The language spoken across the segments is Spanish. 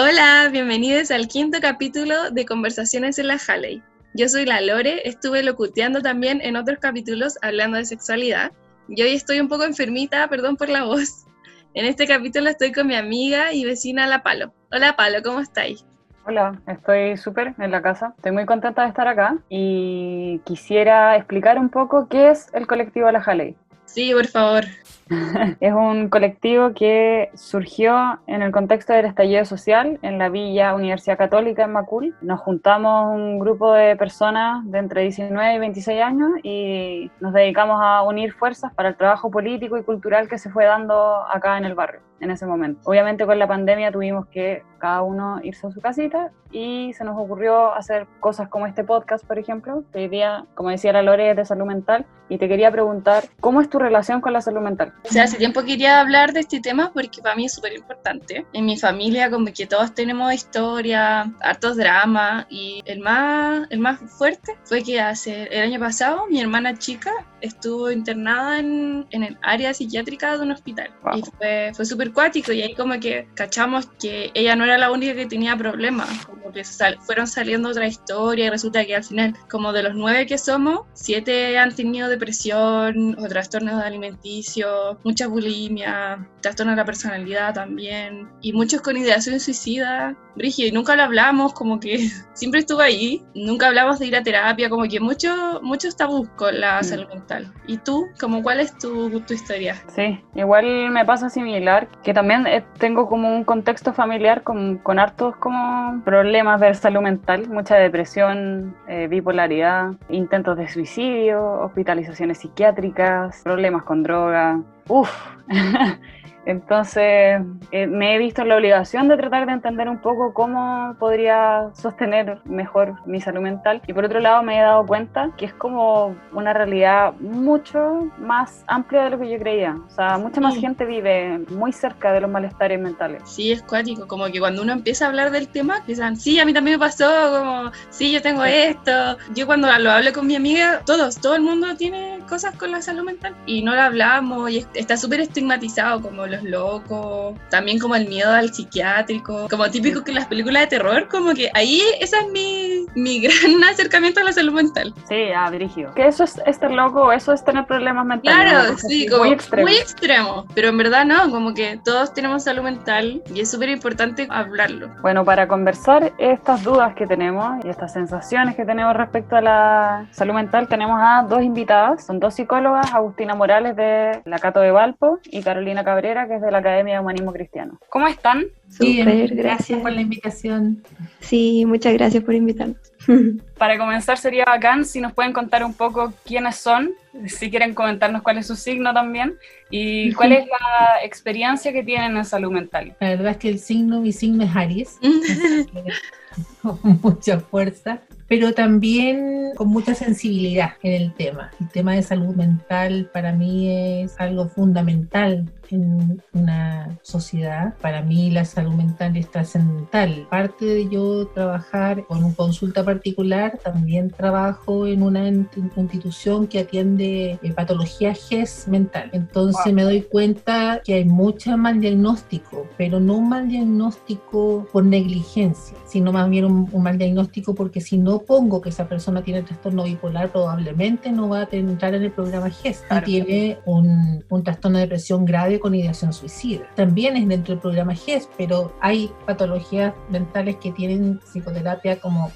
Hola, bienvenidos al quinto capítulo de Conversaciones en la Halley. Yo soy la Lore, estuve locuteando también en otros capítulos hablando de sexualidad y hoy estoy un poco enfermita, perdón por la voz. En este capítulo estoy con mi amiga y vecina La Palo. Hola Palo, ¿cómo estáis? Hola, estoy súper en la casa. Estoy muy contenta de estar acá y quisiera explicar un poco qué es el colectivo La Jaley. Sí, por favor. es un colectivo que surgió en el contexto del estallido social en la Villa Universidad Católica en Macul. Nos juntamos un grupo de personas de entre 19 y 26 años y nos dedicamos a unir fuerzas para el trabajo político y cultural que se fue dando acá en el barrio en ese momento. Obviamente con la pandemia tuvimos que cada uno irse a su casita y se nos ocurrió hacer cosas como este podcast, por ejemplo, que hoy día, como decía la Lore, es de salud mental y te quería preguntar, ¿cómo es tu relación con la salud mental? O sea, hace tiempo quería hablar de este tema porque para mí es súper importante. En mi familia como que todos tenemos historia, hartos dramas y el más, el más fuerte fue que hace el año pasado mi hermana chica estuvo internada en, en el área psiquiátrica de un hospital y fue, fue súper cuático y ahí como que cachamos que ella no era la única que tenía problemas, como que fueron saliendo otra historia y resulta que al final como de los nueve que somos, siete han tenido depresión o trastornos alimenticios, mucha bulimia, trastorno de la personalidad también y muchos con ideación suicida, Brigio, y nunca lo hablamos, como que siempre estuvo ahí, nunca hablamos de ir a terapia, como que mucho, mucho tabú con la mm. salud mental. ¿Y tú, como cuál es tu, tu historia? Sí, igual me pasa similar, que también eh, tengo como un contexto familiar con, con hartos como problemas de salud mental, mucha depresión, eh, bipolaridad, intentos de suicidio, hospitalizaciones psiquiátricas, problemas con droga. Oof. Entonces, eh, me he visto en la obligación de tratar de entender un poco cómo podría sostener mejor mi salud mental. Y por otro lado, me he dado cuenta que es como una realidad mucho más amplia de lo que yo creía. O sea, mucha más gente vive muy cerca de los malestares mentales. Sí, es cuático. Como que cuando uno empieza a hablar del tema, piensan, sí, a mí también me pasó, como, sí, yo tengo esto. Yo cuando lo hablo con mi amiga, todos, todo el mundo tiene cosas con la salud mental y no la hablamos y está súper estigmatizado como lo locos, también como el miedo al psiquiátrico, como típico que las películas de terror, como que ahí ese es mi, mi gran acercamiento a la salud mental. Sí, a dirigio. Que eso es estar loco, eso es tener problemas mentales. Claro, sí, como muy extremo. muy extremo, pero en verdad no, como que todos tenemos salud mental y es súper importante hablarlo. Bueno, para conversar estas dudas que tenemos y estas sensaciones que tenemos respecto a la salud mental, tenemos a dos invitadas, son dos psicólogas, Agustina Morales de la Cato de Valpo y Carolina Cabrera, que es de la Academia de Humanismo Cristiano. ¿Cómo están? Súper, gracias. por la invitación. Sí, muchas gracias por invitarnos. Para comenzar sería bacán si nos pueden contar un poco quiénes son, si quieren comentarnos cuál es su signo también y cuál es la experiencia que tienen en salud mental. La verdad es que el signo, mi signo es Aries, con mucha fuerza pero también con mucha sensibilidad en el tema. El tema de salud mental para mí es algo fundamental en una sociedad. Para mí la salud mental es trascendental. Parte de yo trabajar con una consulta particular, también trabajo en una institución que atiende eh, patología GES mental. Entonces me doy cuenta que hay mucho mal diagnóstico, pero no un mal diagnóstico por negligencia, sino más bien un, un mal diagnóstico porque si no pongo que esa persona tiene trastorno bipolar, probablemente no va a entrar en el programa GES y tiene un, un trastorno de depresión grave con ideación suicida. También es dentro del programa GES, pero hay patologías mentales que tienen psicoterapia como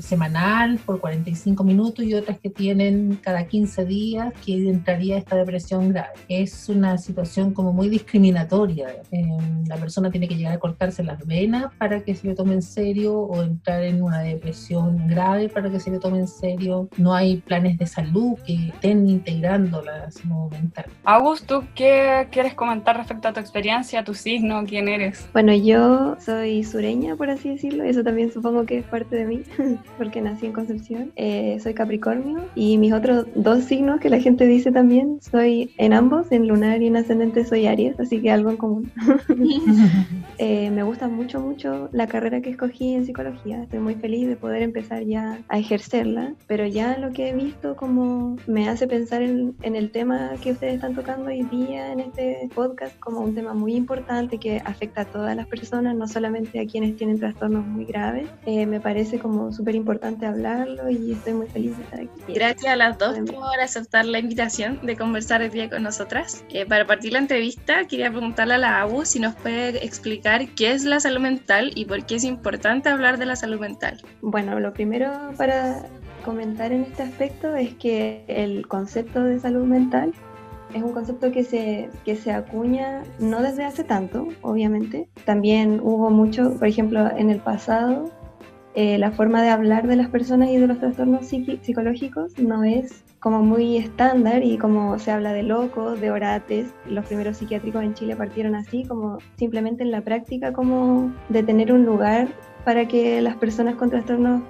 semanal por 45 minutos y otras que tienen cada 15 días que entraría esta depresión grave. Es una situación como muy discriminatoria. Eh, la persona tiene que llegar a cortarse las venas para que se le tome en serio o entrar en una depresión grave para que se le tome en serio. No hay planes de salud que estén integrando la salud mental. Augusto, ¿qué quieres comentar respecto a tu experiencia, tu signo, quién eres? Bueno, yo soy sureña, por así decirlo, eso también supongo que es parte de mí, porque nací en Concepción. Eh, soy Capricornio y mis otros dos signos que la gente dice también, soy en ambos, en lunar y en ascendente soy Aries, así que algo en común. Eh, me gusta mucho, mucho la carrera que escogí en psicología. Estoy muy feliz de poder empezar ya a ejercerla, pero ya lo que he visto como me hace pensar en, el tema que ustedes están tocando hoy día en este podcast como un tema muy importante que afecta a todas las personas, no solamente a quienes tienen trastornos muy graves. Eh, me parece como súper importante hablarlo y estoy muy feliz de estar aquí. Gracias a las dos por aceptar la invitación de conversar el día con nosotras. Eh, para partir la entrevista, quería preguntarle a la ABU si nos puede explicar qué es la salud mental y por qué es importante hablar de la salud mental. Bueno, lo primero para comentar en este aspecto es que el concepto de salud mental es un concepto que se, que se acuña no desde hace tanto, obviamente. También hubo mucho, por ejemplo, en el pasado, eh, la forma de hablar de las personas y de los trastornos psicológicos no es como muy estándar y como se habla de locos, de orates. Los primeros psiquiátricos en Chile partieron así, como simplemente en la práctica, como de tener un lugar para que las personas con trastornos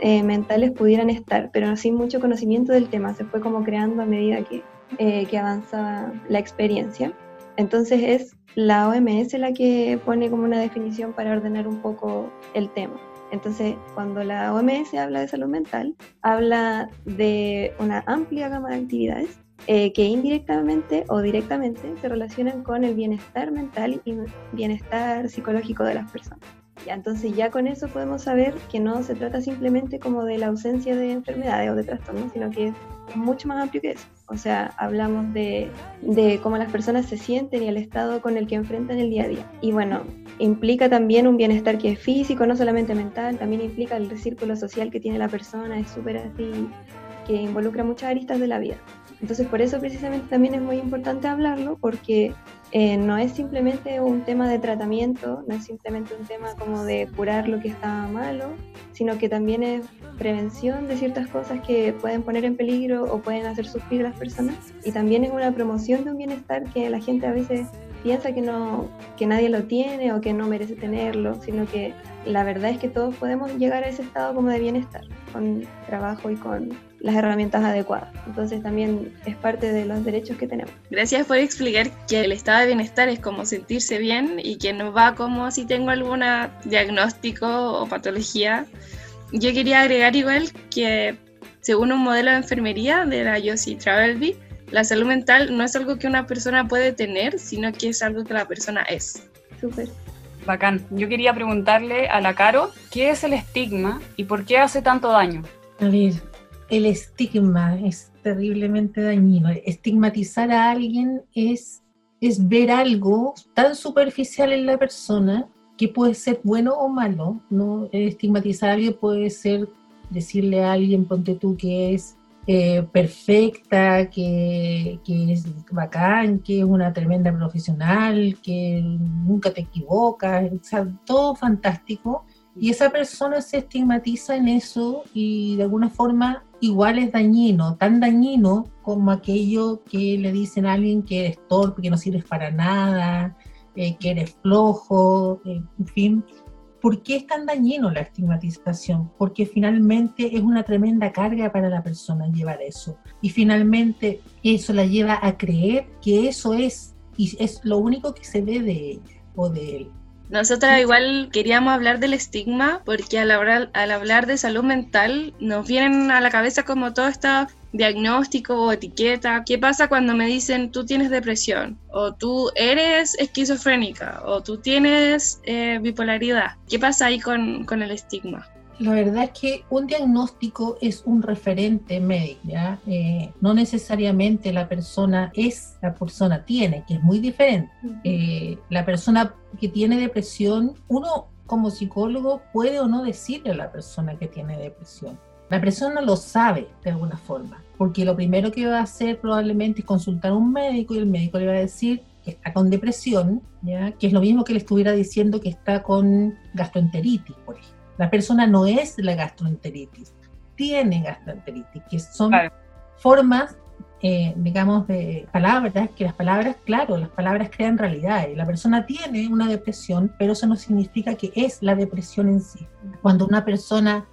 eh, mentales pudieran estar, pero sin mucho conocimiento del tema. Se fue como creando a medida que, eh, que avanza la experiencia. Entonces es la OMS la que pone como una definición para ordenar un poco el tema. Entonces, cuando la OMS habla de salud mental, habla de una amplia gama de actividades eh, que indirectamente o directamente se relacionan con el bienestar mental y bienestar psicológico de las personas entonces ya con eso podemos saber que no se trata simplemente como de la ausencia de enfermedades o de trastornos, sino que es mucho más amplio que eso. O sea, hablamos de, de cómo las personas se sienten y el estado con el que enfrentan el día a día. Y bueno, implica también un bienestar que es físico, no solamente mental, también implica el círculo social que tiene la persona, es súper así, que involucra muchas aristas de la vida. Entonces, por eso precisamente también es muy importante hablarlo, porque eh, no es simplemente un tema de tratamiento, no es simplemente un tema como de curar lo que está malo, sino que también es prevención de ciertas cosas que pueden poner en peligro o pueden hacer sufrir a las personas. Y también es una promoción de un bienestar que la gente a veces piensa que, no, que nadie lo tiene o que no merece tenerlo, sino que la verdad es que todos podemos llegar a ese estado como de bienestar, con trabajo y con las herramientas adecuadas. Entonces también es parte de los derechos que tenemos. Gracias por explicar que el estado de bienestar es como sentirse bien y que no va como si tengo algún diagnóstico o patología. Yo quería agregar igual que según un modelo de enfermería de la Yossi Travelby, la salud mental no es algo que una persona puede tener, sino que es algo que la persona es. Súper. Bacán. Yo quería preguntarle a la Caro, ¿qué es el estigma y por qué hace tanto daño? A ver, el estigma es terriblemente dañino. Estigmatizar a alguien es, es ver algo tan superficial en la persona que puede ser bueno o malo. ¿no? Estigmatizar a alguien puede ser decirle a alguien, ponte tú, que es eh, perfecta, que, que, es bacán, que es una tremenda profesional, que nunca te equivocas, o todo fantástico. Y esa persona se estigmatiza en eso y de alguna forma igual es dañino, tan dañino como aquello que le dicen a alguien que eres torpe, que no sirves para nada, eh, que eres flojo, eh, en fin. ¿Por qué es tan dañino la estigmatización? Porque finalmente es una tremenda carga para la persona llevar eso. Y finalmente eso la lleva a creer que eso es, y es lo único que se ve de ella o de él. Nosotras igual queríamos hablar del estigma porque al hablar, al hablar de salud mental nos vienen a la cabeza como todo este diagnóstico o etiqueta. ¿Qué pasa cuando me dicen tú tienes depresión? O tú eres esquizofrénica? O tú tienes eh, bipolaridad? ¿Qué pasa ahí con, con el estigma? La verdad es que un diagnóstico es un referente médico, ¿ya? Eh, no necesariamente la persona es, la persona tiene, que es muy diferente. Eh, la persona que tiene depresión, uno como psicólogo puede o no decirle a la persona que tiene depresión. La persona lo sabe de alguna forma, porque lo primero que va a hacer probablemente es consultar a un médico y el médico le va a decir que está con depresión, ¿ya? que es lo mismo que le estuviera diciendo que está con gastroenteritis, por ejemplo. La persona no es la gastroenteritis, tiene gastroenteritis, que son formas, eh, digamos, de palabras, que las palabras, claro, las palabras crean realidad. La persona tiene una depresión, pero eso no significa que es la depresión en sí. Cuando una persona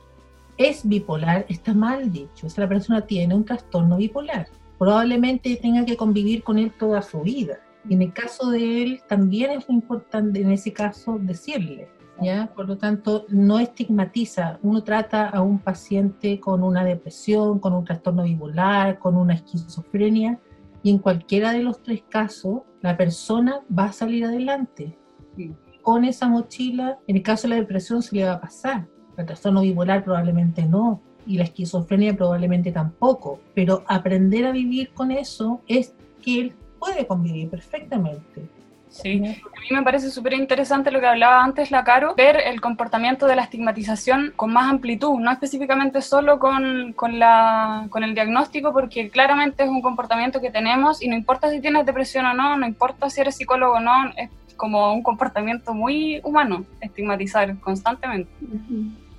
es bipolar, está mal dicho, es la persona tiene un trastorno bipolar. Probablemente tenga que convivir con él toda su vida. Y en el caso de él, también es importante en ese caso decirle, ¿ya? Por lo tanto, no estigmatiza. Uno trata a un paciente con una depresión, con un trastorno bipolar, con una esquizofrenia, y en cualquiera de los tres casos, la persona va a salir adelante. Con esa mochila, en el caso de la depresión se le va a pasar. El trastorno bipolar probablemente no, y la esquizofrenia probablemente tampoco, pero aprender a vivir con eso es que él puede convivir perfectamente. Sí, a mí me parece súper interesante lo que hablaba antes la Caro, ver el comportamiento de la estigmatización con más amplitud, no específicamente solo con, con, la, con el diagnóstico, porque claramente es un comportamiento que tenemos y no importa si tienes depresión o no, no importa si eres psicólogo o no, es como un comportamiento muy humano estigmatizar constantemente.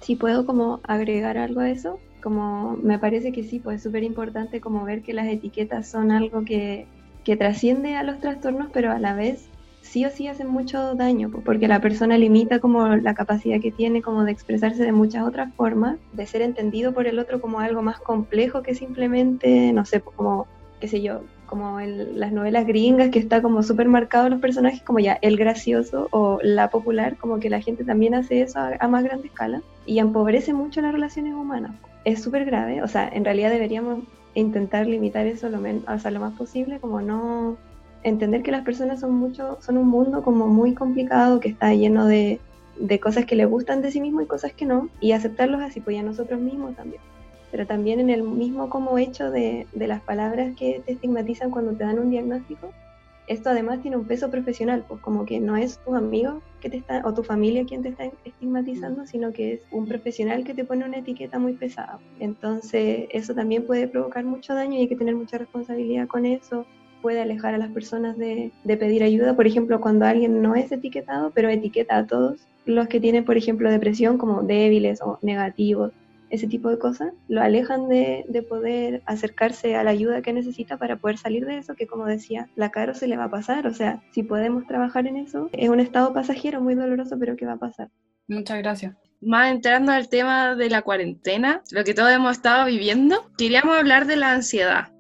Si puedo como agregar algo a eso, como me parece que sí, pues es súper importante como ver que las etiquetas son algo que, que trasciende a los trastornos, pero a la vez sí o sí hacen mucho daño, porque la persona limita como la capacidad que tiene como de expresarse de muchas otras formas, de ser entendido por el otro como algo más complejo que simplemente, no sé, como, qué sé yo, como en las novelas gringas que está como súper marcado los personajes como ya el gracioso o la popular, como que la gente también hace eso a, más grande escala y empobrece mucho las relaciones humanas. Es súper grave, o sea, en realidad deberíamos intentar limitar eso lo, o sea, lo más posible, como no entender que las personas son mucho, son un mundo como muy complicado, que está lleno de, de cosas que le gustan de sí mismo y cosas que no, y aceptarlos así, pues a nosotros mismos también. Pero también en el mismo como hecho de, de las palabras que te estigmatizan cuando te dan un diagnóstico, esto además tiene un peso profesional, pues como que no es tu amigo que te está, o tu familia quien te está estigmatizando, sino que es un profesional que te pone una etiqueta muy pesada. Entonces eso también puede provocar mucho daño y hay que tener mucha responsabilidad con eso puede alejar a las personas de, pedir ayuda. Por ejemplo, cuando alguien no es etiquetado, pero etiqueta a todos los que tienen, por ejemplo, depresión como débiles o negativos, ese tipo de cosas, lo alejan de, poder acercarse a la ayuda que necesita para poder salir de eso, que como decía, la caro se le va a pasar. O sea, si podemos trabajar en eso, es un estado pasajero muy doloroso, pero que va a pasar. Muchas gracias. Más entrando al tema de la cuarentena, lo que todos hemos estado viviendo, queríamos hablar de la ansiedad.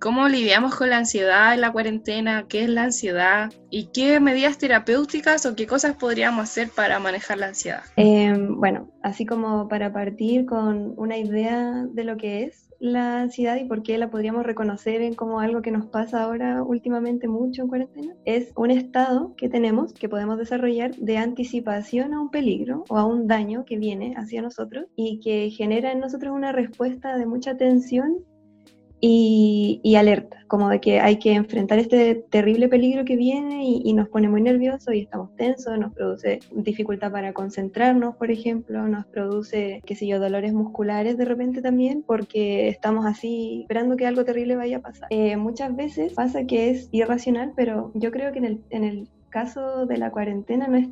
¿Cómo lidiamos con la ansiedad en la cuarentena? ¿Qué es la ansiedad? ¿Y qué medidas terapéuticas o qué cosas podríamos hacer para manejar la ansiedad? Em, bueno, así como para partir con una idea de lo que es la ansiedad y por qué la podríamos reconocer como algo que nos pasa ahora últimamente mucho en cuarentena, es un estado que tenemos, que podemos desarrollar de anticipación a un peligro o a un daño que viene hacia nosotros y que genera en nosotros una respuesta de mucha tensión y, alerta, como de que hay que enfrentar este terrible peligro que viene y, nos pone muy nerviosos y estamos tensos, nos produce dificultad para concentrarnos, por ejemplo, nos produce, qué sé yo, dolores musculares de repente también, porque estamos así esperando que algo terrible vaya a pasar. Eh, muchas veces pasa que es irracional, pero yo creo que en el, en el caso de la cuarentena no es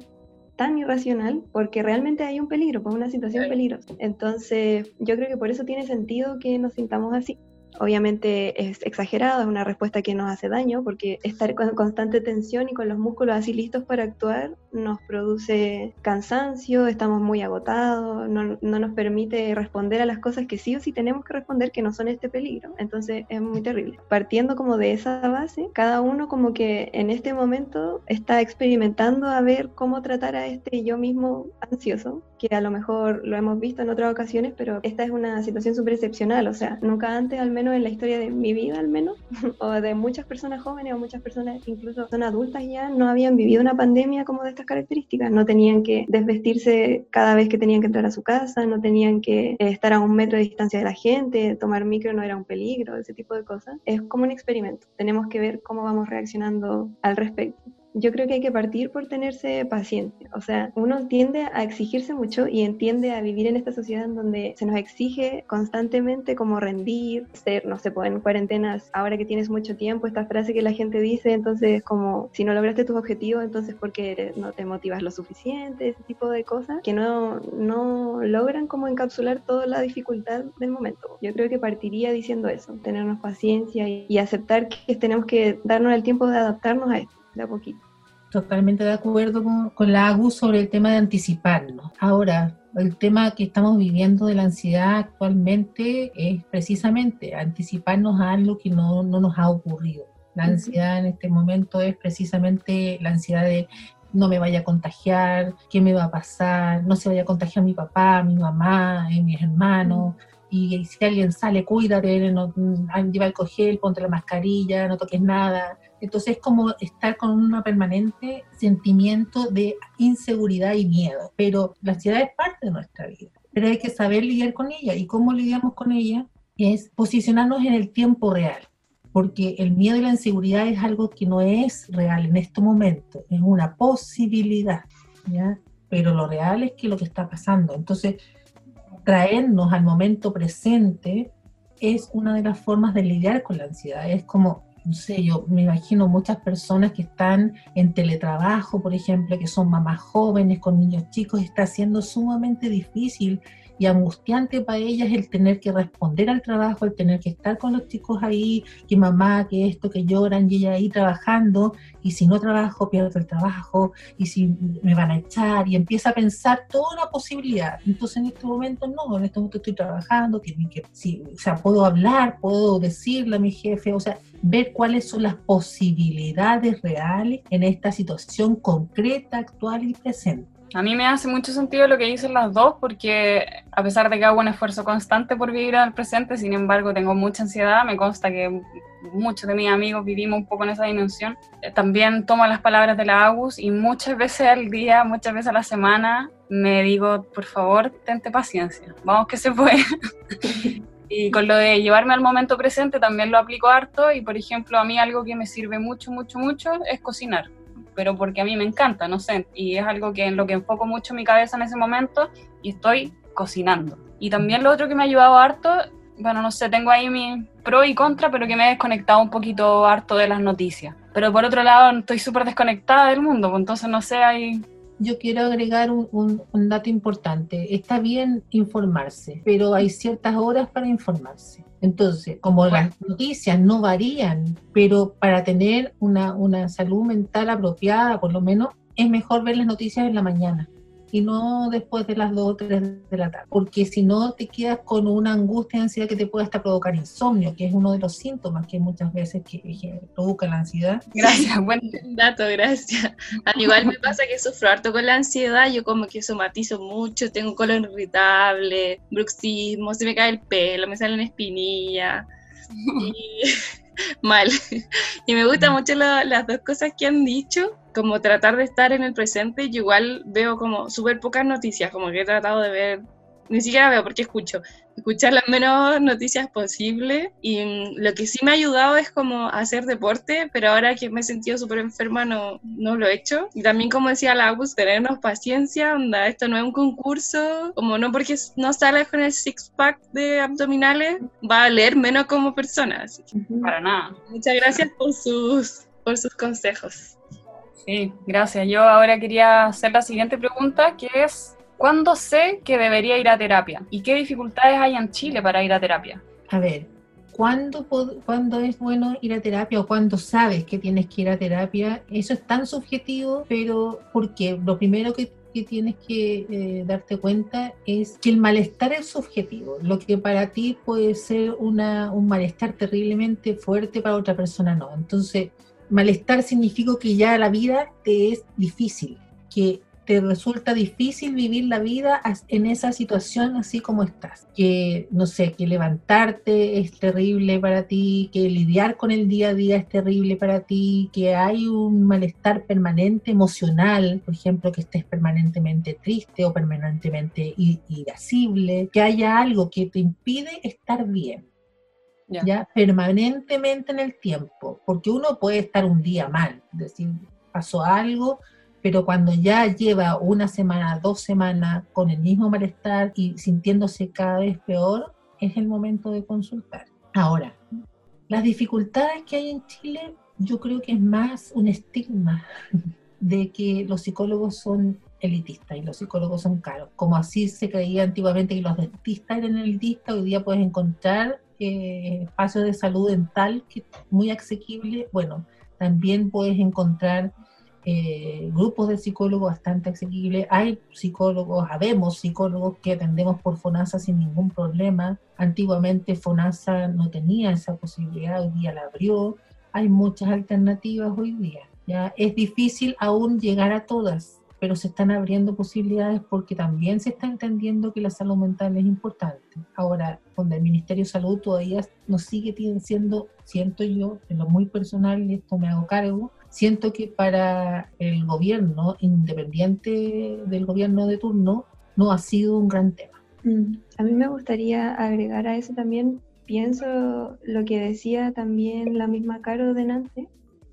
tan irracional porque realmente hay un peligro, pues una situación peligrosa. Entonces, yo creo que por eso tiene sentido que nos sintamos así. Obviamente es exagerado, es una respuesta que nos hace daño porque estar con constante tensión y con los músculos así listos para actuar nos produce cansancio, estamos muy agotados, no, no, nos permite responder a las cosas que sí o sí tenemos que responder que no son este peligro. Entonces es muy terrible. Partiendo como de esa base, cada uno como que en este momento está experimentando a ver cómo tratar a este yo mismo ansioso que a lo mejor lo hemos visto en otras ocasiones, pero esta es una situación súper excepcional, o sea, nunca antes, al menos en la historia de mi vida, al menos, o de muchas personas jóvenes o muchas personas incluso son adultas ya, no habían vivido una pandemia como de estas características, no tenían que desvestirse cada vez que tenían que entrar a su casa, no tenían que eh, estar a un metro de distancia de la gente, tomar micro no era un peligro, ese tipo de cosas. Es como un experimento, tenemos que ver cómo vamos reaccionando al respecto yo creo que hay que partir por tenerse paciente. O sea, uno tiende a exigirse mucho y entiende a vivir en esta sociedad en donde se nos exige constantemente como rendir, ser, no sé, pues en cuarentenas, ahora que tienes mucho tiempo, esta frase que la gente dice, entonces como si no lograste tus objetivos, entonces porque no te motivas lo suficiente, ese tipo de cosas que no, no logran como encapsular toda la dificultad del momento. Yo creo que partiría diciendo eso, tenernos paciencia y, y aceptar que tenemos que darnos el tiempo de adaptarnos a esto, de a poquito. Totalmente de acuerdo con, la AGU sobre el tema de anticiparnos. Ahora, el tema que estamos viviendo de la ansiedad actualmente es precisamente anticiparnos a algo que no, no nos ha ocurrido. La ansiedad en este momento es precisamente la ansiedad de no me vaya a contagiar, qué me va a pasar, no se vaya a contagiar mi papá, mi mamá, y mis hermanos. Y si alguien sale, cuídate, no, mm, lleva el cogel, ponte la mascarilla, no toques nada. Entonces es como estar con un permanente sentimiento de inseguridad y miedo. Pero la ansiedad es parte de nuestra vida. Pero hay que saber lidiar con ella. ¿Y cómo lidiamos con ella? Es posicionarnos en el tiempo real porque el miedo y la inseguridad es algo que no es real en este momento, es una posibilidad, ¿ya? Pero lo real es que lo que está pasando. Entonces, traernos al momento presente es una de las formas de lidiar con la ansiedad. Es como, no sé, yo me imagino muchas personas que están en teletrabajo, por ejemplo, que son mamás jóvenes con niños chicos, está siendo sumamente difícil y angustiante para ellas el tener que responder al trabajo, el tener que estar con los chicos ahí, que mamá, que esto, que lloran, y ella ahí trabajando, y si no trabajo, pierdo el trabajo, y si me van a echar, y empieza a pensar toda una posibilidad. Entonces en este momento no, en este momento estoy trabajando, que, sí, o sea, puedo hablar, puedo decirle a mi jefe, o sea, ver cuáles son las posibilidades reales en esta situación concreta, actual y presente. A mí me hace mucho sentido lo que dicen las dos, porque a pesar de que hago un esfuerzo constante por vivir al presente, sin embargo tengo mucha ansiedad, me consta que muchos de mis amigos vivimos un poco en esa dimensión. Eh, también tomo las palabras de la Agus y muchas veces al día, muchas veces a la semana, me digo, por favor, tente paciencia, vamos que se puede. y con lo de llevarme al momento presente también lo aplico harto y, por ejemplo, a mí algo que me sirve mucho, mucho, mucho es cocinar pero porque a mí me encanta, no sé, y es algo que en lo que enfoco mucho mi cabeza en ese momento y estoy cocinando. Y también lo otro que me ha ayudado harto, bueno, no sé, tengo ahí mi pro y contra, pero que me he desconectado un poquito harto de las noticias. Pero por otro lado, estoy súper desconectada del mundo, pues entonces no sé, ahí yo quiero agregar un, un, dato importante. Está bien informarse, pero hay ciertas horas para informarse. Entonces, como las noticias no varían, pero para tener una, una salud mental apropiada, por lo menos, es mejor ver las noticias en la mañana y no después de las 2 o 3 de la tarde, porque si no te quedas con una angustia ansiedad que te puede hasta provocar insomnio, que es uno de los síntomas que muchas veces que, provoca la ansiedad. Gracias, buen dato, gracias. Al igual me pasa que sufro harto con la ansiedad, yo como que somatizo mucho, tengo colon irritable, bruxismo, se me cae el pelo, me salen espinillas. Y mal. Y me gustan mucho las dos cosas que han dicho, como tratar de estar en el presente. y igual veo como súper pocas noticias, como que he tratado de ver, ni siquiera veo porque escucho, escuchar las menos noticias posible. Y mm, lo que sí me ha ayudado es como hacer deporte, pero ahora que me he sentido súper enferma no, no lo he hecho. Y también, como decía la Agus, tenernos paciencia, onda, esto no es un concurso, como no porque no sales con el six-pack de abdominales, va a leer menos como persona. Para nada. Muchas gracias por sus, por sus consejos. Sí, gracias. Yo ahora quería hacer la siguiente pregunta, que es, ¿Cuándo sé que debería ir a terapia? ¿Y qué dificultades hay en Chile para ir a terapia? A ver, ¿cuándo, ¿cuándo es bueno ir a terapia o cuándo sabes que tienes que ir a terapia? Eso es tan subjetivo, pero porque lo primero que, tienes que eh, darte cuenta es que el malestar es subjetivo. Lo que para ti puede ser una, un malestar terriblemente fuerte, para otra persona no. Entonces, malestar significa que ya la vida te es difícil, que te resulta difícil vivir la vida en esa situación así como estás. Que, no sé, que levantarte es terrible para ti, que lidiar con el día a día es terrible para ti, que hay un malestar permanente emocional, por ejemplo, que estés permanentemente triste o permanentemente irascible, que haya algo que te impide estar bien. Ya. permanentemente en el tiempo, porque uno puede estar un día mal, decir, pasó algo, pero cuando ya lleva una semana, dos semanas con el mismo malestar y sintiéndose cada vez peor, es el momento de consultar. Ahora, las dificultades que hay en Chile, yo creo que es más un estigma de que los psicólogos son elitistas y los psicólogos son caros. Como así se creía antiguamente que los dentistas eran elitistas, hoy día puedes encontrar eh, espacios de salud dental que muy asequible. Bueno, también puedes encontrar eh, grupos de psicólogos bastante asequibles. Hay psicólogos, habemos psicólogos que atendemos por FONASA sin ningún problema. Antiguamente FONASA no tenía esa posibilidad, hoy día la abrió. Hay muchas alternativas hoy día. Ya es difícil aún llegar a todas, pero se están abriendo posibilidades porque también se está entendiendo que la salud mental es importante. Ahora, donde el Ministerio de Salud todavía nos sigue siendo, siento yo, en lo muy personal, y esto me hago cargo, siento que para el gobierno, independiente del gobierno de turno, no ha sido un gran tema. Mm, a mí me gustaría agregar a eso también, pienso lo que decía también la misma Caro Denante,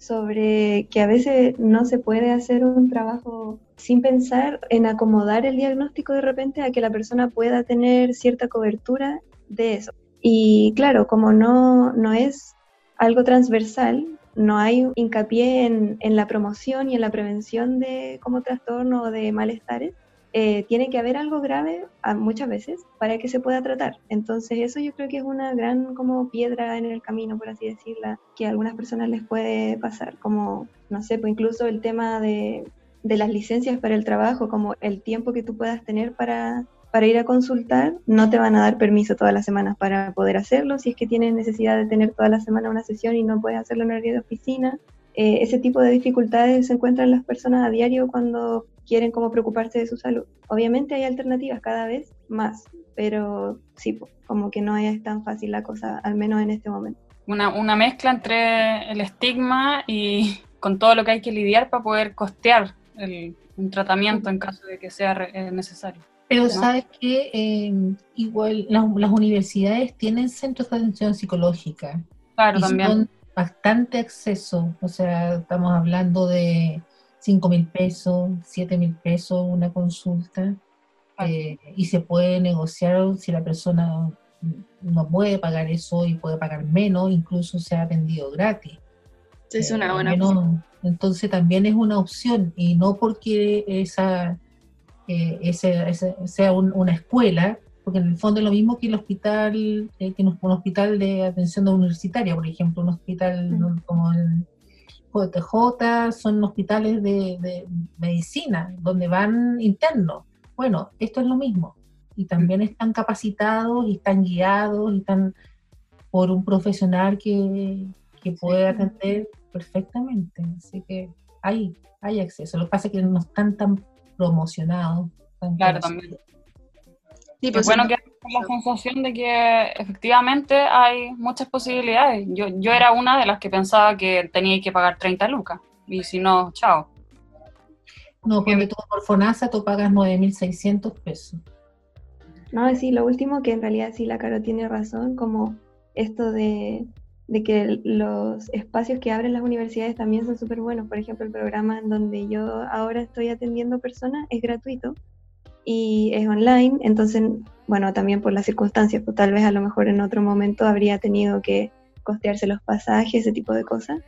sobre que a veces no se puede hacer un trabajo sin pensar en acomodar el diagnóstico de repente a que la persona pueda tener cierta cobertura de eso. Y claro, como no, no es algo transversal, no hay hincapié en, en la promoción y en la prevención de como trastorno o de malestares, eh, tiene que haber algo grave muchas veces para que se pueda tratar. Entonces eso yo creo que es una gran como piedra en el camino, por así decirla, que a algunas personas les puede pasar, como, no sé, pues incluso el tema de, de las licencias para el trabajo, como el tiempo que tú puedas tener para, para ir a consultar, no te van a dar permiso todas las semanas para poder hacerlo, si es que tienes necesidad de tener toda la semana una sesión y no puedes hacerlo en horario de oficina. Eh, ese tipo de dificultades se encuentran las personas a diario cuando quieren como preocuparse de su salud. Obviamente hay alternativas cada vez más, pero sí, como que no es tan fácil la cosa, al menos en este momento. Una, una mezcla entre el estigma y con todo lo que hay que lidiar para poder costear el, un tratamiento en caso de que sea eh, necesario. Pero sabes que em, igual las, universidades tienen centros de atención psicológica. Claro, también. Son bastante acceso, o sea, estamos hablando de 5 mil pesos, 7 mil pesos una consulta eh, y se puede negociar si la persona no puede pagar eso y puede pagar menos, incluso se ha vendido gratis. Es una eh, buena opción. Entonces también es una opción y no porque esa, eh, ese, sea una escuela, porque en el fondo es lo mismo que el hospital, que un hospital de atención universitaria, por ejemplo, un hospital como el JTJ son hospitales de, medicina, donde van internos. Bueno, esto es lo mismo. Y también están capacitados y están guiados y están por un profesional que, puede atender perfectamente. Así que hay, hay acceso. Lo que pasa es que no están tan promocionados. claro, también. Sí, pues bueno que la sensación de que efectivamente hay muchas posibilidades. Yo, yo era una de las que pensaba que tenía que pagar 30 lucas y si no, chao. No, porque tú por FONASA tú pagas 9.600 pesos. No, sí, lo último que en realidad sí la Caro tiene razón, como esto de, de que los espacios que abren las universidades también son súper buenos. Por ejemplo, el programa en donde yo ahora estoy atendiendo personas es gratuito y es online, entonces, bueno, también por las circunstancias, pues tal vez a lo mejor en otro momento habría tenido que costearse los pasajes, ese tipo de cosas,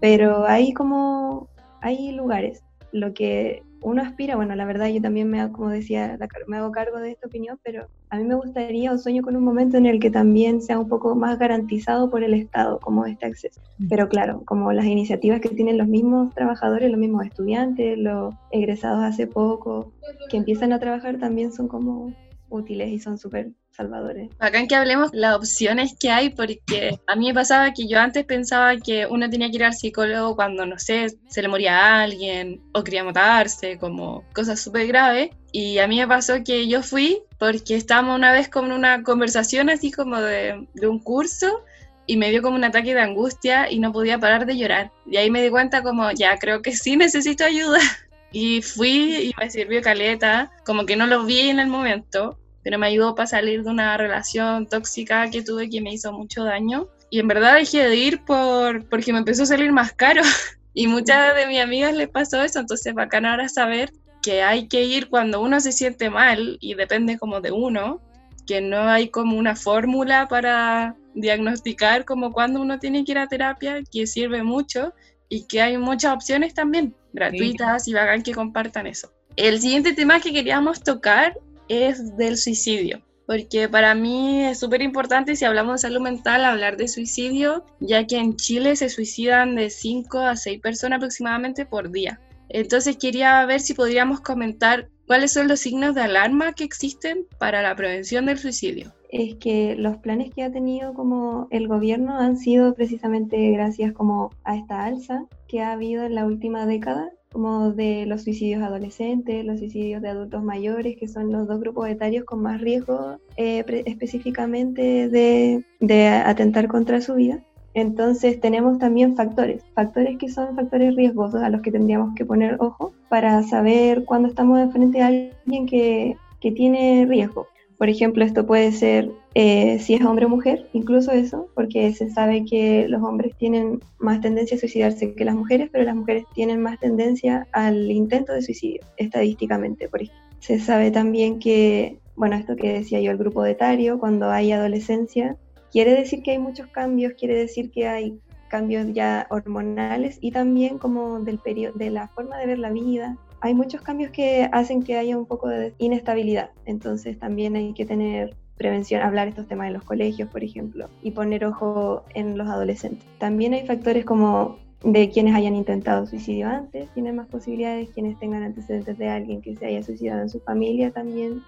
pero hay como, hay lugares, lo que uno aspira, bueno, la verdad yo también me, como decía, me hago cargo de esta opinión, pero a mí me gustaría o sueño con un momento en el que también sea un poco más garantizado por el Estado como este acceso. Pero claro, como las iniciativas que tienen los mismos trabajadores, los mismos estudiantes, los egresados hace poco, que empiezan a trabajar también son como útiles y son súper salvadores. Acá en que hablemos las opciones que hay, porque a mí me pasaba que yo antes pensaba que uno tenía que ir al psicólogo cuando, no sé, se le moría a alguien o quería matarse, como cosas súper graves. Y a mí me pasó que yo fui porque estábamos una vez con una conversación así como de, de un curso y me dio como un ataque de angustia y no podía parar de llorar. Y ahí me di cuenta como, ya, creo que sí necesito ayuda. Y fui y me sirvió caleta, como que no lo vi en el momento, pero me ayudó para salir de una relación tóxica que tuve que me hizo mucho daño. Y en verdad dejé de ir por, porque me empezó a salir más caro. Y muchas de mis amigas les pasó eso, entonces bacán ahora saber que hay que ir cuando uno se siente mal y depende como de uno, que no hay como una fórmula para diagnosticar como cuando uno tiene que ir a terapia, que sirve mucho y que hay muchas opciones también gratuitas y bacán que compartan eso. El siguiente tema que queríamos tocar es del suicidio, porque para mí es súper importante si hablamos de salud mental hablar de suicidio, ya que en Chile se suicidan de 5 a 6 personas aproximadamente por día. Entonces quería ver si podríamos comentar cuáles son los signos de alarma que existen para la prevención del suicidio. es que los planes que ha tenido como el gobierno han sido precisamente gracias como a esta alza que ha habido en la última década como de los suicidios adolescentes, los suicidios de adultos mayores, que son los dos grupos etarios con más riesgo eh, específicamente de, de atentar contra su vida. Entonces tenemos también factores, factores que son factores riesgosos a los que tendríamos que poner ojo para saber cuándo estamos frente a alguien que, que tiene riesgo. Por ejemplo, esto puede ser eh, si es hombre o mujer, incluso eso, porque se sabe que los hombres tienen más tendencia a suicidarse que las mujeres, pero las mujeres tienen más tendencia al intento de suicidio, estadísticamente. Por ejemplo. Se sabe también que, bueno, esto que decía yo, el grupo de etario, cuando hay adolescencia, quiere decir que hay muchos cambios, quiere decir que hay cambios ya hormonales y también como del de la forma de ver la vida, hay muchos cambios que hacen que haya un poco de inestabilidad. Entonces también hay que tener prevención, hablar estos temas en los colegios, por ejemplo, y poner ojo en los adolescentes. También hay factores como de quienes hayan intentado suicidio antes, tienen más posibilidades, quienes tengan antecedentes de alguien que se haya suicidado en su familia también,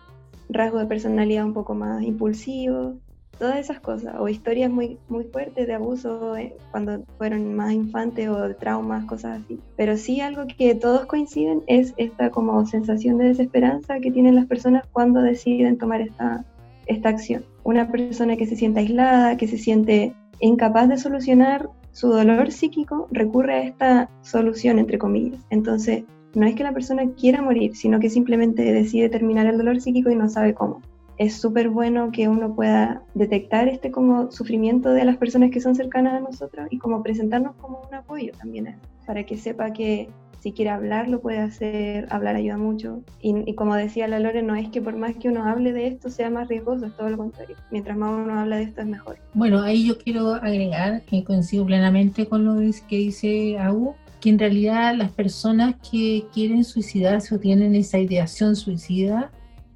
rasgo de personalidad un poco más impulsivo, todas esas cosas, o historias muy, muy fuertes de abuso eh, cuando fueron más infantes o de traumas, cosas así. Pero sí algo que todos coinciden es esta como sensación de desesperanza que tienen las personas cuando deciden tomar esta, esta acción. Una persona que se siente aislada, que se siente incapaz de solucionar su dolor psíquico, recurre a esta solución, entre comillas. Entonces, no es que la persona quiera morir, sino que simplemente decide terminar el dolor psíquico y no sabe cómo es súper bueno que uno pueda detectar este como sufrimiento de las personas que son cercanas a nosotros y como presentarnos como un apoyo también para que sepa que si quiere hablar lo puede hacer, hablar ayuda mucho. Y, como decía la Lore, no es que por más que uno hable de esto sea más riesgoso, es todo lo contrario. Mientras más uno habla de esto es mejor. Bueno, ahí yo quiero agregar que coincido plenamente con lo que dice Agu, que en realidad las personas que quieren suicidarse o tienen esa ideación suicida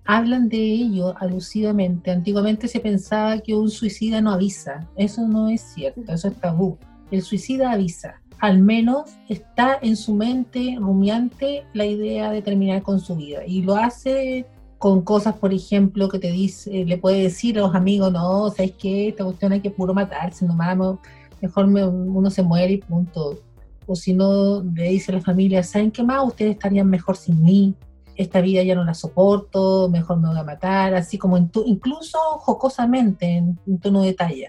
hablan de ello alusivamente. Antiguamente se pensaba que un suicida no avisa. Eso no es cierto, eso es tabú. El suicida avisa. Al menos está en su mente rumiante la idea de terminar con su vida. Y lo hace con cosas, por ejemplo, que te dice, le puede decir a los amigos, no, ¿sabes qué? Esta cuestión hay que puro matarse, nomás, mejor uno se muere y punto. O si no, le dice a la familia, ¿saben qué más? Ustedes estarían mejor sin mí esta vida ya no la soporto, mejor me voy a matar, así como en tu, incluso jocosamente, en, tono de talla.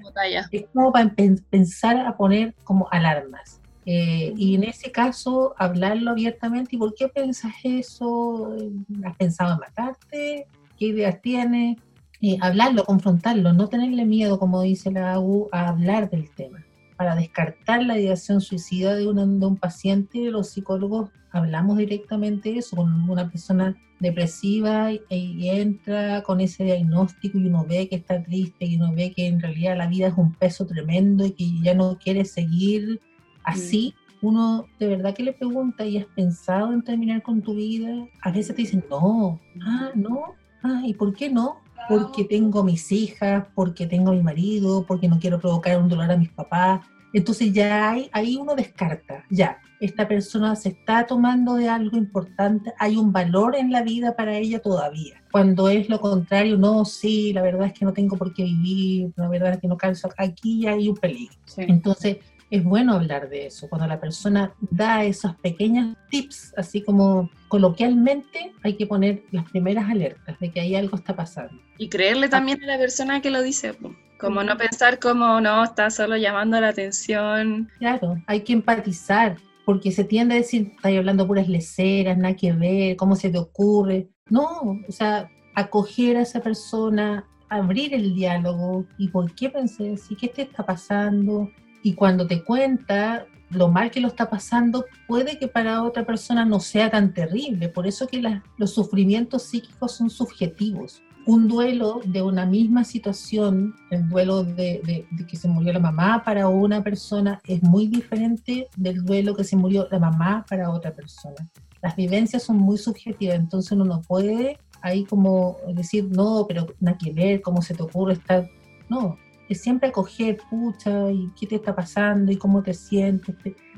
Es como para pensar a poner como alarmas. Eh, y en ese caso, hablarlo abiertamente, ¿y por qué piensas eso? ¿Has pensado en matarte? ¿Qué ideas tienes? Eh, hablarlo, confrontarlo, no tenerle miedo, como dice la AU, a hablar del tema para descartar la ideación suicida de, un paciente, los psicólogos hablamos directamente de eso, con una persona depresiva y, entra con ese diagnóstico y uno ve que está triste y uno ve que en realidad la vida es un peso tremendo y que ya no quiere seguir así. Mm. Uno de verdad que le pregunta, ¿y has pensado en terminar con tu vida? A veces te dicen, no, ah, no, ah, ¿y por qué no? Porque tengo mis hijas, porque tengo mi marido, porque no quiero provocar un dolor a mis papás. Entonces ya hay, ahí uno descarta, ya, esta persona se está tomando de algo importante, hay un valor en la vida para ella todavía. Cuando es lo contrario, no, sí, la verdad es que no tengo por qué vivir, la verdad es que no calzo, aquí ya hay un peligro. Entonces, es bueno hablar de eso. Cuando la persona da esos pequeños tips, así como coloquialmente, hay que poner las primeras alertas de que ahí algo está pasando. Y creerle también a la persona que lo dice. Como no pensar como no, está solo llamando la atención. Claro, hay que empatizar, porque se tiende a decir, estáis hablando puras leceras, nada que ver, cómo se te ocurre. No, o sea, acoger a esa persona, abrir el diálogo y por qué pensé así, qué te está pasando, y cuando te cuenta lo mal que lo está pasando, puede que para otra persona no sea tan terrible. Por eso que los sufrimientos psíquicos son subjetivos. Un duelo de una misma situación, el duelo de, que se murió la mamá para una persona, es muy diferente del duelo que se murió la mamá para otra persona. Las vivencias son muy subjetivas, entonces uno no puede ahí como decir, no, pero nada que ver, cómo se te ocurre estar... No, es siempre acoger, pucha, y qué te está pasando y cómo te sientes,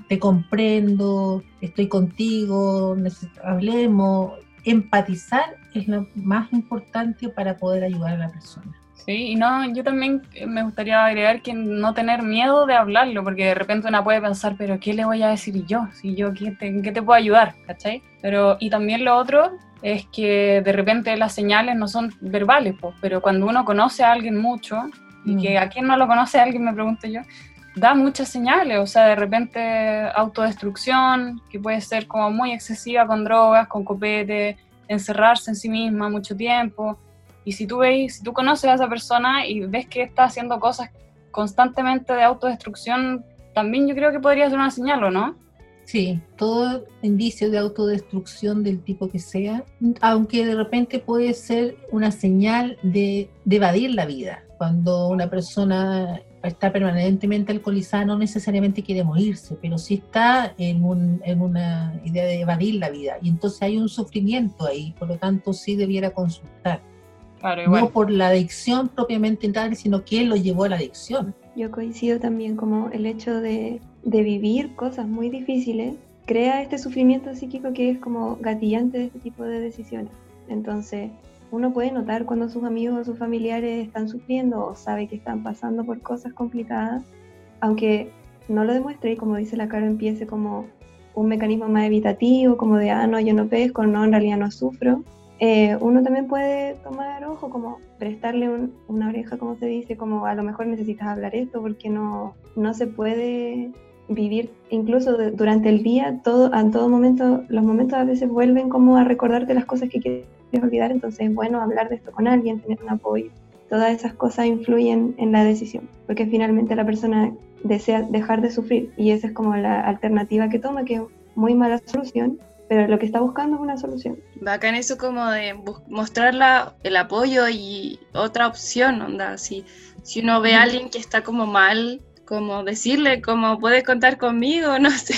te, comprendo, estoy contigo, hablemos. Empatizar es lo más importante para poder ayudar a la persona. Sí, y no, yo también me gustaría agregar que no tener miedo de hablarlo, porque de repente una puede pensar, pero ¿qué le voy a decir yo? Si yo, ¿qué te, ¿qué te puedo ayudar? ¿Cachai? Pero, y también lo otro es que de repente las señales no son verbales, pues, pero cuando uno conoce a alguien mucho, y que mm. a quien no lo conoce alguien, me pregunto yo, da muchas señales, o sea, de repente autodestrucción, que puede ser como muy excesiva con drogas, con copete, encerrarse en sí misma mucho tiempo, y si tú veis, si tú conoces a esa persona y ves que está haciendo cosas constantemente de autodestrucción, también yo creo que podría ser una señal, ¿o no? Sí, todo indicio de autodestrucción del tipo que sea, aunque de repente puede ser una señal de, evadir la vida. Cuando una persona está permanentemente alcoholizada no necesariamente quiere morirse, pero sí está en, en, una idea de evadir la vida. Y entonces hay un sufrimiento ahí, por lo tanto sí debiera consultar. No por la adicción propiamente tal, sino que lo llevó a la adicción. Yo coincido también como el hecho de, de vivir cosas muy difíciles crea este sufrimiento psíquico que es como gatillante de este tipo de decisiones. Entonces, uno puede notar cuando sus amigos o sus familiares están sufriendo o sabe que están pasando por cosas complicadas, aunque no lo demuestre y como dice la cara empiece como un mecanismo más evitativo, como de, ah, no, yo no pesco, no, en realidad no sufro, eh, uno también puede tomar ojo, como prestarle una oreja, como se dice, como a lo mejor necesitas hablar esto porque no, no se puede vivir incluso durante el día, todo, en todo momento, los momentos a veces vuelven como a recordarte las cosas que quieres olvidar, entonces es bueno hablar de esto con alguien, tener un apoyo. Todas esas cosas influyen en la decisión, porque finalmente la persona desea dejar de sufrir y esa es como la alternativa que toma, que es muy mala solución, pero lo que está buscando es una solución. Bacán eso como de mostrar el apoyo y otra opción, onda, si, si uno ve a alguien que está como mal, como decirle como puedes contar conmigo, no sé,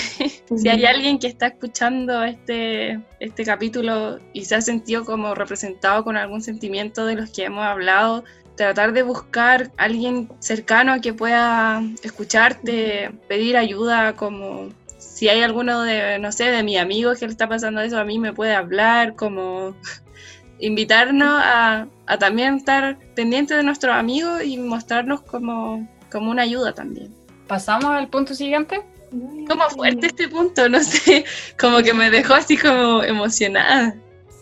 si hay alguien que está escuchando este, este capítulo y se ha sentido como representado con algún sentimiento de los que hemos hablado, tratar de buscar a alguien cercano que pueda escucharte, pedir ayuda como si hay alguno de, no sé, de mis amigos que le está pasando eso, a mí me puede hablar, como invitarnos a, también estar pendientes de nuestros amigos y mostrarnos como, como una ayuda también. ¿Pasamos al punto siguiente? ¿Cómo fuerte este punto? No sé, como que me dejó así como emocionada.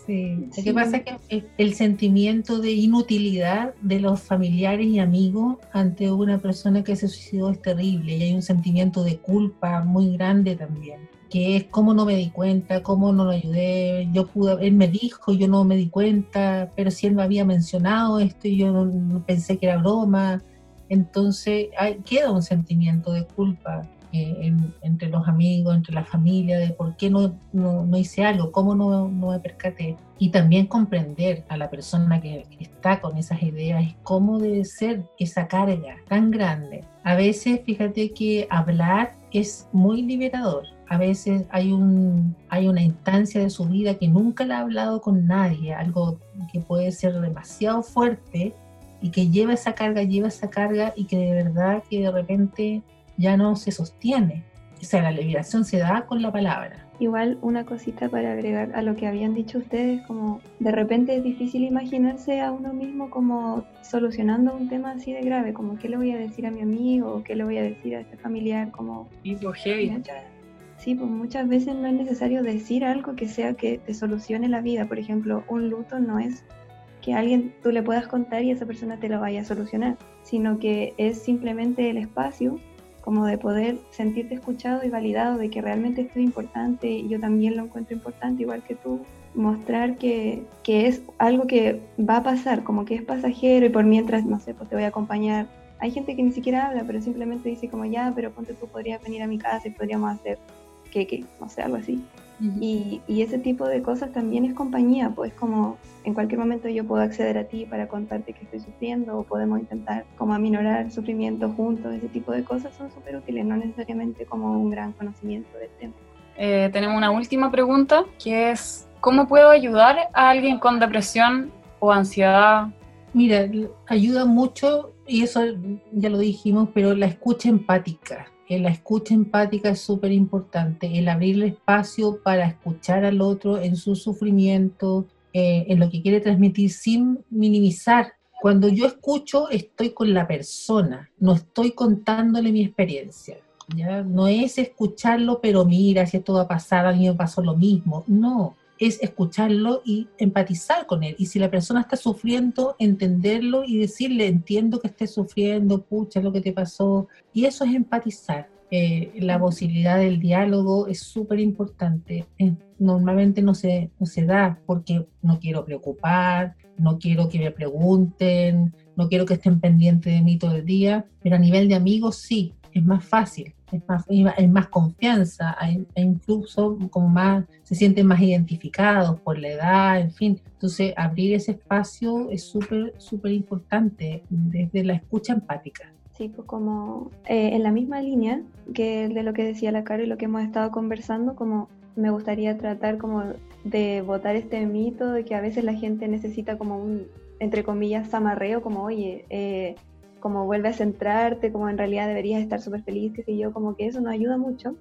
Sí, lo que pasa es que el, sentimiento de inutilidad de los familiares y amigos ante una persona que se suicidó es terrible y hay un sentimiento de culpa muy grande también, que es cómo no me di cuenta, cómo no lo ayudé, yo pude, él me dijo, yo no me di cuenta, pero si él me había mencionado esto y yo no, pensé que era broma, entonces queda un sentimiento de culpa eh, entre los amigos, entre la familia, de por qué no, no, hice algo, cómo no, no, me percaté. Y también comprender a la persona que, está con esas ideas, cómo debe ser esa carga tan grande. A veces, fíjate que hablar es muy liberador. A veces hay, un, hay una instancia de su vida que nunca la ha hablado con nadie, algo que puede ser demasiado fuerte y que lleva esa carga, lleva esa carga y que de verdad que de repente ya no se sostiene. O sea, la liberación se da con la palabra. Igual una cosita para agregar a lo que habían dicho ustedes, como de repente es difícil imaginarse a uno mismo como solucionando un tema así de grave, como qué le voy a decir a mi amigo, o qué le voy a decir a este familiar, como... Y heavy. Sí, pues muchas veces no es necesario decir algo que sea que te solucione la vida. Por ejemplo, un luto no es que alguien tú le puedas contar y esa persona te lo vaya a solucionar, sino que es simplemente el espacio como de poder sentirte escuchado y validado de que realmente esto es importante y yo también lo encuentro importante igual que tú, mostrar que, que, es algo que va a pasar, como que es pasajero y por mientras, no sé, pues te voy a acompañar. Hay gente que ni siquiera habla, pero simplemente dice como ya, pero ponte tú podrías venir a mi casa y podríamos hacer que, que no sé, algo así y, ese tipo de cosas también es compañía, pues como en cualquier momento yo puedo acceder a ti para contarte que estoy sufriendo o podemos intentar como aminorar el sufrimiento juntos, ese tipo de cosas son súper útiles, no necesariamente como un gran conocimiento del tema. Eh, tenemos una última pregunta que es, ¿cómo puedo ayudar a alguien con depresión o ansiedad? Mira, ayuda mucho, y eso ya lo dijimos, pero la escucha empática la escucha empática es súper importante, el abrirle espacio para escuchar al otro en su sufrimiento, eh, en lo que quiere transmitir sin minimizar Cuando yo escucho, estoy con la persona, no estoy contándole mi experiencia. ¿ya? No es escucharlo, pero mira, si esto va a pasar, a mí me pasó lo mismo. No, es escucharlo y empatizar con él. Y si la persona está sufriendo, entenderlo y decirle, entiendo que estés sufriendo, pucha, lo que te pasó. Y eso es empatizar. Eh, la posibilidad del diálogo es súper importante. Eh, normalmente no se, no se da porque no quiero preocupar, no quiero que me pregunten, no quiero que estén pendientes de mí todo el día, pero a nivel de amigos sí, es más fácil, es más, hay más confianza, hay, incluso como más, se sienten más identificados por la edad, en fin. Entonces, abrir ese espacio es súper, súper importante desde la escucha empática. Sí, pues como eh, en la misma línea que de lo que decía la Caro y lo que hemos estado conversando, como me gustaría tratar como de votar este mito de que a veces la gente necesita como un, entre comillas, zamarreo, como, oye, eh, como vuelve a centrarte, como en realidad deberías estar súper feliz, qué sé yo, como que eso no ayuda mucho.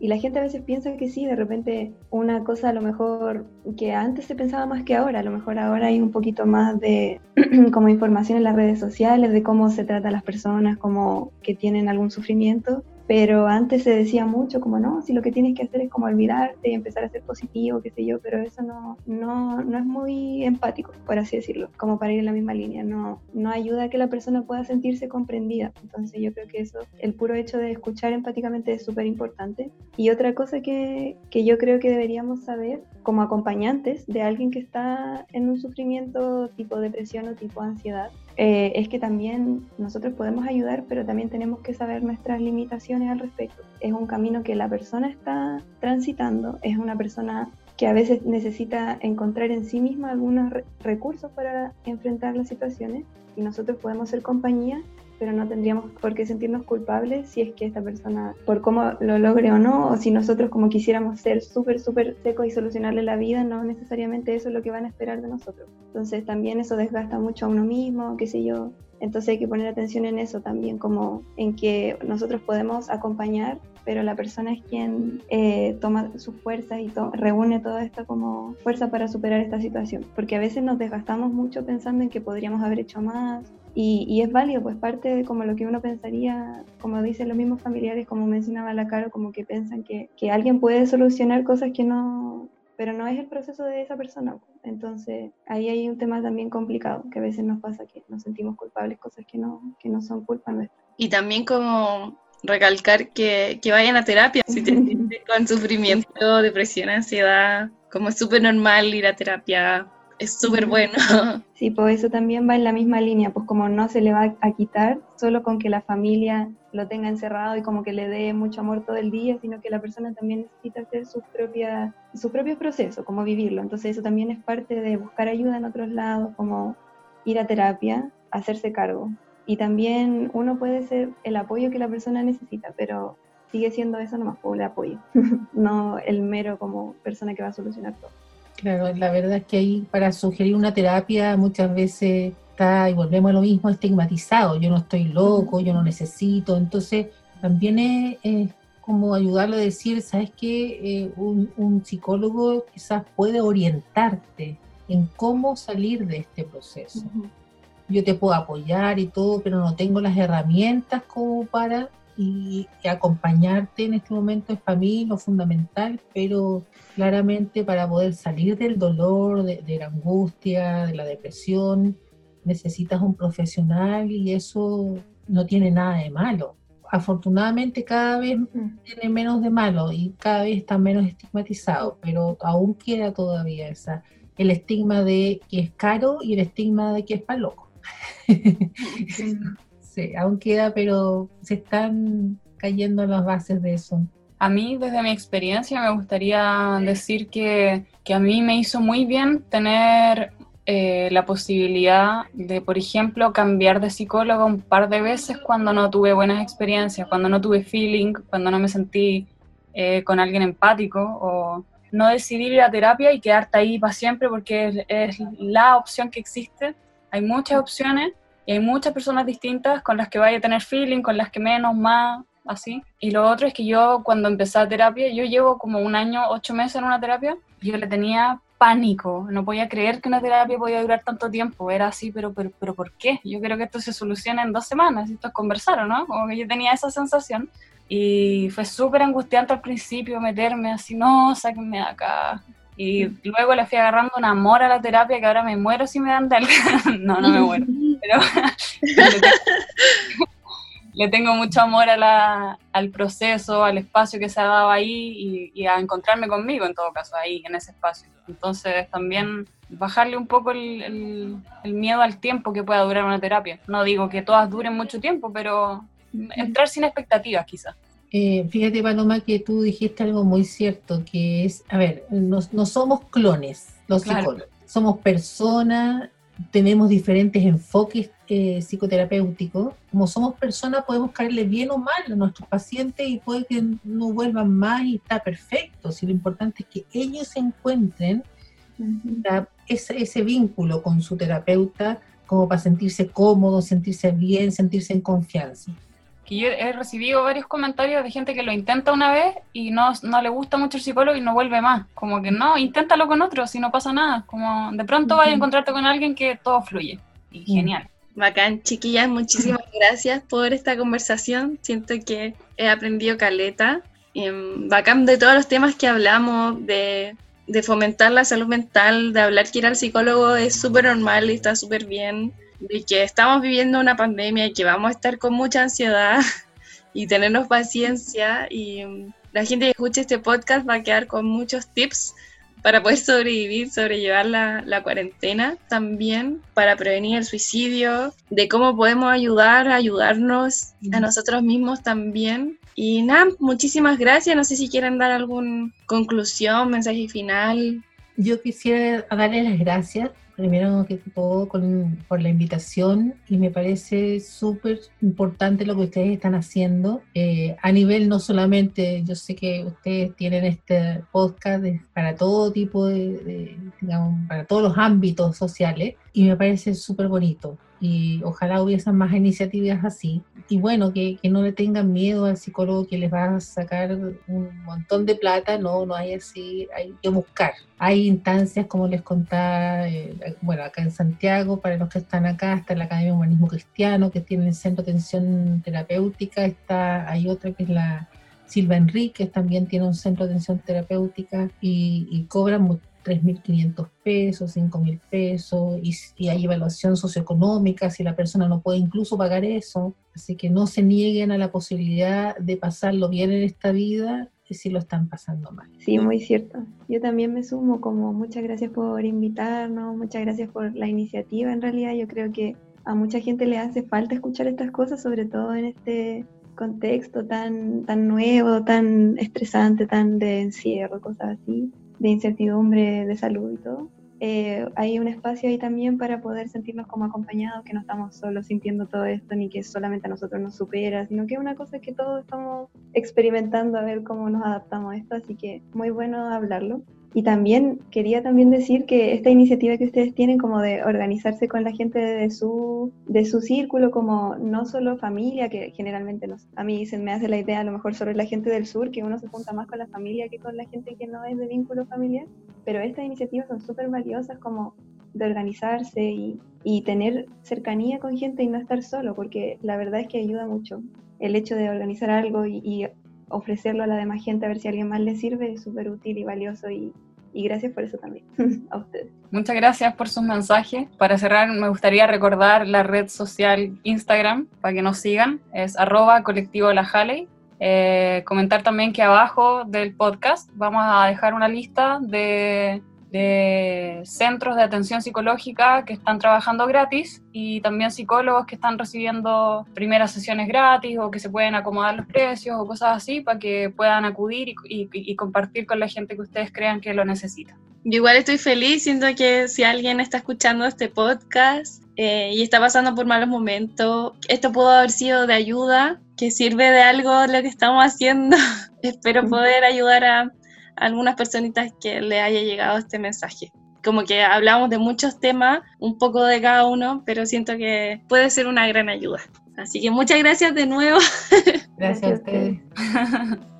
Y la gente a veces piensa que sí, de repente una cosa a lo mejor que antes se pensaba más que ahora, a lo mejor ahora hay un poquito más de como información en las redes sociales de cómo se trata a las personas, como que tienen algún sufrimiento pero antes se decía mucho como, no, si lo que tienes que hacer es como olvidarte y empezar a ser positivo, qué sé yo, pero eso no, no, no es muy empático, por así decirlo, como para ir en la misma línea, no, no ayuda a que la persona pueda sentirse comprendida. Entonces yo creo que eso, el puro hecho de escuchar empáticamente es súper importante. Y otra cosa que, que yo creo que deberíamos saber como acompañantes de alguien que está en un sufrimiento tipo depresión o tipo ansiedad, eh, es que también nosotros podemos ayudar, pero también tenemos que saber nuestras limitaciones al respecto. Es un camino que la persona está transitando, es una persona que a veces necesita encontrar en sí misma algunos recursos para enfrentar las situaciones y nosotros podemos ser compañía pero no tendríamos por qué sentirnos culpables si es que esta persona, por cómo lo logre o no, o si nosotros como quisiéramos ser súper, súper secos y solucionarle la vida, no necesariamente eso es lo que van a esperar de nosotros. Entonces también eso desgasta mucho a uno mismo, qué sé yo. Entonces hay que poner atención en eso también, como en que nosotros podemos acompañar, pero la persona es quien eh, toma sus fuerzas y reúne toda esta como fuerza para superar esta situación. Porque a veces nos desgastamos mucho pensando en que podríamos haber hecho más y, es válido, pues parte de como lo que uno pensaría, como dicen los mismos familiares, como mencionaba la Caro, como que piensan que, que alguien puede solucionar cosas que no, pero no es el proceso de esa persona. Entonces, ahí hay un tema también complicado, que a veces nos pasa que nos sentimos culpables, cosas que no, que no son culpa nuestra. Y también como recalcar que, que vayan a terapia si te con sufrimiento, depresión, ansiedad, como es súper normal ir a terapia, es súper bueno. Sí, pues eso también va en la misma línea, pues como no se le va a quitar solo con que la familia lo tenga encerrado y como que le dé mucho amor todo el día, sino que la persona también necesita hacer su, propia, su propio proceso, como vivirlo. Entonces eso también es parte de buscar ayuda en otros lados, como ir a terapia, hacerse cargo. Y también uno puede ser el apoyo que la persona necesita, pero sigue siendo eso nomás, el apoyo, no el mero como persona que va a solucionar todo. Claro, la verdad es que ahí para sugerir una terapia muchas veces está, y volvemos a lo mismo, estigmatizado. Yo no estoy loco, yo no necesito. Entonces, también es, como ayudarlo a decir, ¿sabes qué? Eh, un, psicólogo quizás puede orientarte en cómo salir de este proceso. Yo te puedo apoyar y todo, pero no tengo las herramientas como para y, acompañarte en este momento es para mí lo fundamental, pero claramente para poder salir del dolor, de, la angustia, de la depresión, necesitas un profesional y eso no tiene nada de malo. Afortunadamente cada vez tiene menos de malo y cada vez está menos estigmatizado, pero aún queda todavía esa, el estigma de que es caro y el estigma de que es para loco. Aún queda, pero se están cayendo las bases de eso. A mí, desde mi experiencia, me gustaría decir que, que a mí me hizo muy bien tener eh, la posibilidad de, por ejemplo, cambiar de psicólogo un par de veces cuando no tuve buenas experiencias, cuando no tuve feeling, cuando no me sentí eh, con alguien empático o no decidir ir a terapia y quedarte ahí para siempre porque es la opción que existe. Hay muchas opciones y hay muchas personas distintas con las que vaya a tener feeling, con las que menos, más, así. Y lo otro es que yo cuando empecé a terapia, yo llevo como un año, ocho meses en una terapia, yo le tenía pánico, no podía creer que una terapia podía durar tanto tiempo, era así, pero, pero, pero ¿por qué? Yo creo que esto se soluciona en dos semanas, esto es conversar, ¿no? Como que yo tenía esa sensación y fue súper angustiante al principio meterme así, no, sáquenme de acá. Y luego le fui agarrando un amor a la terapia que ahora me muero si me dan de no, no me muero, pero le tengo mucho amor a la, al proceso, al espacio que se ha dado ahí y, a encontrarme conmigo en todo caso, ahí, en ese espacio. Entonces también bajarle un poco el, el, miedo al tiempo que pueda durar una terapia. No digo que todas duren mucho tiempo, pero entrar sin expectativas quizás. Eh, fíjate, Paloma, que tú dijiste algo muy cierto, que es, a ver, no, no somos clones los psicólogos, somos personas tenemos diferentes enfoques eh, psicoterapéuticos. Como somos personas, podemos caerle bien o mal a nuestros pacientes y puede que no vuelvan más y está perfecto. Si lo importante es que ellos encuentren ese, ese vínculo con su terapeuta como para sentirse cómodo, sentirse bien, sentirse en confianza que yo he recibido varios comentarios de gente que lo intenta una vez y no, no le gusta mucho el psicólogo y no vuelve más. Como que no, inténtalo con otro si no pasa nada. Como de pronto vas a encontrarte con alguien que todo fluye. Y genial. Bacán, chiquillas, muchísimas gracias por esta conversación. Siento que he aprendido caleta. Mm, bacán de todos los temas que hablamos, de, de fomentar la salud mental, de hablar que ir al psicólogo es súper normal y está súper bien de que estamos viviendo una pandemia y que vamos a estar con mucha ansiedad y tenernos paciencia y la gente que escuche este podcast va a quedar con muchos tips para poder sobrevivir, sobrellevar la, la, cuarentena, también para prevenir el suicidio, de cómo podemos ayudar, ayudarnos a nosotros mismos también. Y nada, muchísimas gracias. No sé si quieren dar alguna conclusión, mensaje final. Yo quisiera darle las gracias primero que todo con, por la invitación y me parece súper importante lo que ustedes están haciendo eh, a nivel no solamente, yo sé que ustedes tienen este podcast para todo tipo de, digamos, para todos los ámbitos sociales y me parece súper bonito y ojalá hubiesen más iniciativas así. Y bueno, que, que, no le tengan miedo al psicólogo que les va a sacar un montón de plata, no, no hay así, hay que buscar. Hay instancias, como les contaba, eh, bueno, acá en Santiago, para los que están acá, está la Academia de Humanismo Cristiano, que tiene el Centro de Atención Terapéutica, está, hay otra que es la Silva Enríquez, también tiene un centro de atención terapéutica y, y cobran 3.500 pesos, 5.000 pesos, y, hay evaluación socioeconómica si la persona no puede incluso pagar eso. Así que no se nieguen a la posibilidad de pasarlo bien en esta vida si lo están pasando mal. Sí, muy cierto. Yo también me sumo como muchas gracias por invitarnos, muchas gracias por la iniciativa. En realidad yo creo que a mucha gente le hace falta escuchar estas cosas, sobre todo en este contexto tan, tan nuevo, tan estresante, tan de encierro, cosas así de incertidumbre de salud y todo, eh, hay un espacio ahí también para poder sentirnos como acompañados, que no estamos solos sintiendo todo esto, ni que solamente a nosotros nos supera, sino que es una cosa que todos estamos experimentando a ver cómo nos adaptamos a esto, así que muy bueno hablarlo. Y también quería también decir que esta iniciativa que ustedes tienen como de organizarse con la gente de su, de su círculo, como no solo familia, que generalmente no, a mí se me hace la idea a lo mejor sobre la gente del sur, que uno se junta más con la familia que con la gente que no es de vínculo familiar, pero estas iniciativas son súper valiosas como de organizarse y, y tener cercanía con gente y no estar solo, porque la verdad es que ayuda mucho el hecho de organizar algo y, y ofrecerlo a la demás gente a ver si a alguien más le sirve es súper útil y valioso y, y gracias por eso también a ustedes. Muchas gracias por sus mensajes. Para cerrar, me gustaría recordar la red social Instagram para que nos sigan. Es arroba colectivo la Halley. Eh, comentar también que abajo del podcast vamos a dejar una lista de de centros de atención psicológica que están trabajando gratis y también psicólogos que están recibiendo primeras sesiones gratis o que se pueden acomodar los precios o cosas así para que puedan acudir y, compartir con la gente que ustedes crean que lo necesita. Yo igual estoy feliz, siento que si alguien está escuchando este podcast eh, y está pasando por malos momentos, esto pudo haber sido de ayuda, que sirve de algo lo que estamos haciendo. Espero poder ayudar a algunas personitas que le haya llegado este mensaje. Como que hablamos de muchos temas, un poco de cada uno, pero siento que puede ser una gran ayuda. Así que muchas gracias de nuevo. Gracias a ustedes.